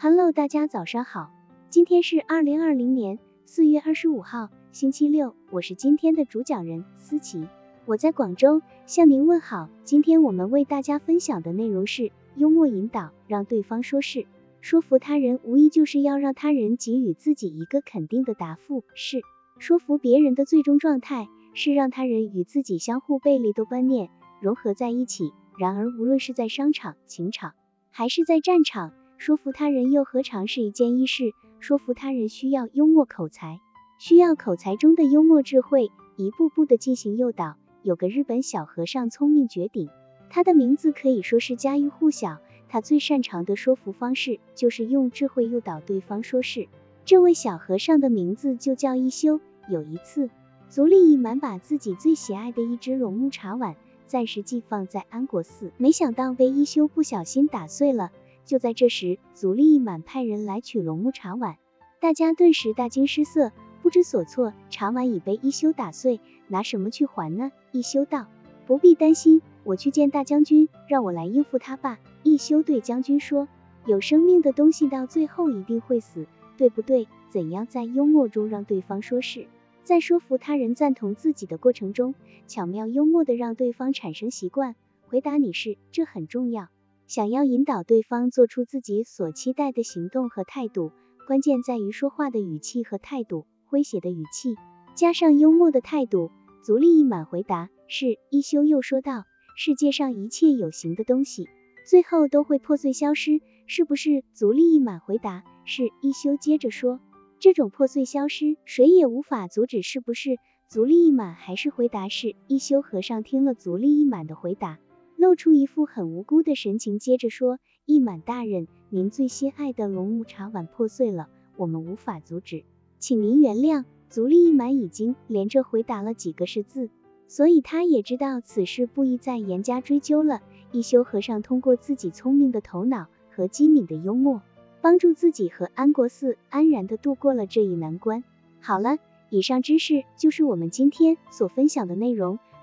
Hello，大家早上好，今天是二零二零年四月二十五号，星期六，我是今天的主讲人思琪，我在广州向您问好。今天我们为大家分享的内容是幽默引导，让对方说是。说服他人，无疑就是要让他人给予自己一个肯定的答复。是说服别人的最终状态，是让他人与自己相互背离的观念融合在一起。然而，无论是在商场、情场，还是在战场，说服他人又何尝是一件易事？说服他人需要幽默口才，需要口才中的幽默智慧，一步步的进行诱导。有个日本小和尚聪明绝顶，他的名字可以说是家喻户晓。他最擅长的说服方式就是用智慧诱导对方说是。这位小和尚的名字就叫一休。有一次，足利义满把自己最喜爱的一只龙木茶碗暂时寄放在安国寺，没想到被一休不小心打碎了。就在这时，足利满派人来取龙木茶碗，大家顿时大惊失色，不知所措。茶碗已被一休打碎，拿什么去还呢？一休道：“不必担心，我去见大将军，让我来应付他吧。”一休对将军说：“有生命的东西到最后一定会死，对不对？怎样在幽默中让对方说是，在说服他人赞同自己的过程中，巧妙幽默的让对方产生习惯回答你是，这很重要。”想要引导对方做出自己所期待的行动和态度，关键在于说话的语气和态度。诙谐的语气加上幽默的态度，足利义满回答是。一休又说道：“世界上一切有形的东西，最后都会破碎消失，是不是？”足利义满回答是。一休接着说：“这种破碎消失，谁也无法阻止，是不是？”足利义满还是回答是。一休和尚听了足利义满的回答。露出一副很无辜的神情，接着说：“一满大人，您最心爱的龙木茶碗破碎了，我们无法阻止，请您原谅。”足利义满已经连着回答了几个是字，所以他也知道此事不宜再严加追究了。一休和尚通过自己聪明的头脑和机敏的幽默，帮助自己和安国寺安然的度过了这一难关。好了，以上知识就是我们今天所分享的内容。